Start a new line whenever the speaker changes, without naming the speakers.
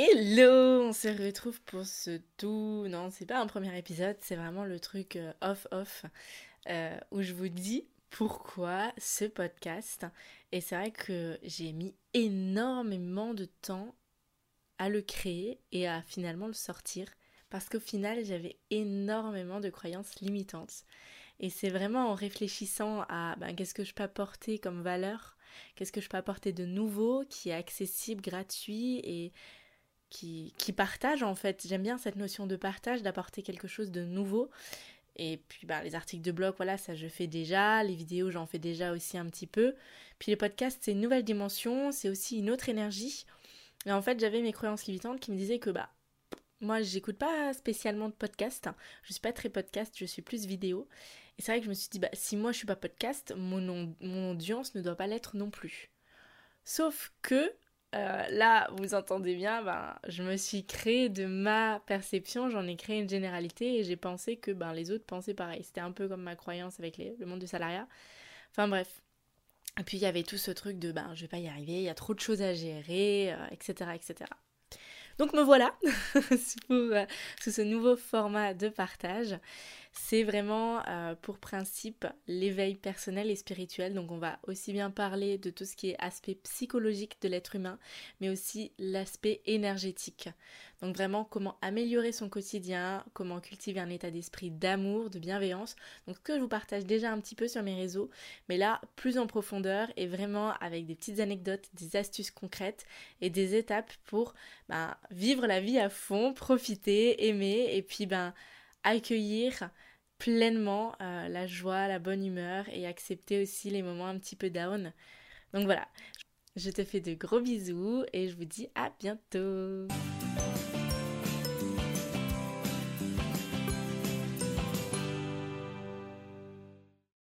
Hello, on se retrouve pour ce tout. Non, c'est pas un premier épisode, c'est vraiment le truc off-off euh, euh, où je vous dis pourquoi ce podcast. Et c'est vrai que j'ai mis énormément de temps à le créer et à finalement le sortir parce qu'au final j'avais énormément de croyances limitantes. Et c'est vraiment en réfléchissant à ben, qu'est-ce que je peux apporter comme valeur, qu'est-ce que je peux apporter de nouveau, qui est accessible, gratuit et qui, qui partage en fait. J'aime bien cette notion de partage, d'apporter quelque chose de nouveau. Et puis bah, les articles de blog, voilà, ça je fais déjà. Les vidéos, j'en fais déjà aussi un petit peu. Puis les podcasts, c'est une nouvelle dimension, c'est aussi une autre énergie. Et en fait, j'avais mes croyances limitantes qui me disaient que bah moi, j'écoute pas spécialement de podcast. Je suis pas très podcast, je suis plus vidéo. Et c'est vrai que je me suis dit, bah, si moi je suis pas podcast, mon, mon audience ne doit pas l'être non plus. Sauf que euh, là, vous entendez bien, ben, je me suis créé de ma perception, j'en ai créé une généralité et j'ai pensé que ben, les autres pensaient pareil. C'était un peu comme ma croyance avec le monde du salariat. Enfin bref. Et puis il y avait tout ce truc de ben, je vais pas y arriver, il y a trop de choses à gérer, etc., euh, etc. Donc me voilà euh, sous, ce nouveau format de partage. C'est vraiment euh, pour principe l'éveil personnel et spirituel. Donc on va aussi bien parler de tout ce qui est aspect psychologique de l'être humain, mais aussi l'aspect énergétique. Donc vraiment comment améliorer son quotidien, comment cultiver un état d'esprit d'amour, de bienveillance. Donc que je vous partage déjà un petit peu sur mes réseaux, mais là plus en profondeur et vraiment avec des petites anecdotes, des astuces concrètes et des étapes pour ben, vivre la vie à fond, profiter, aimer et puis ben accueillir pleinement euh, la joie, la bonne humeur et accepter aussi les moments un petit peu down. Donc voilà, je te fais de gros bisous et je vous dis à bientôt.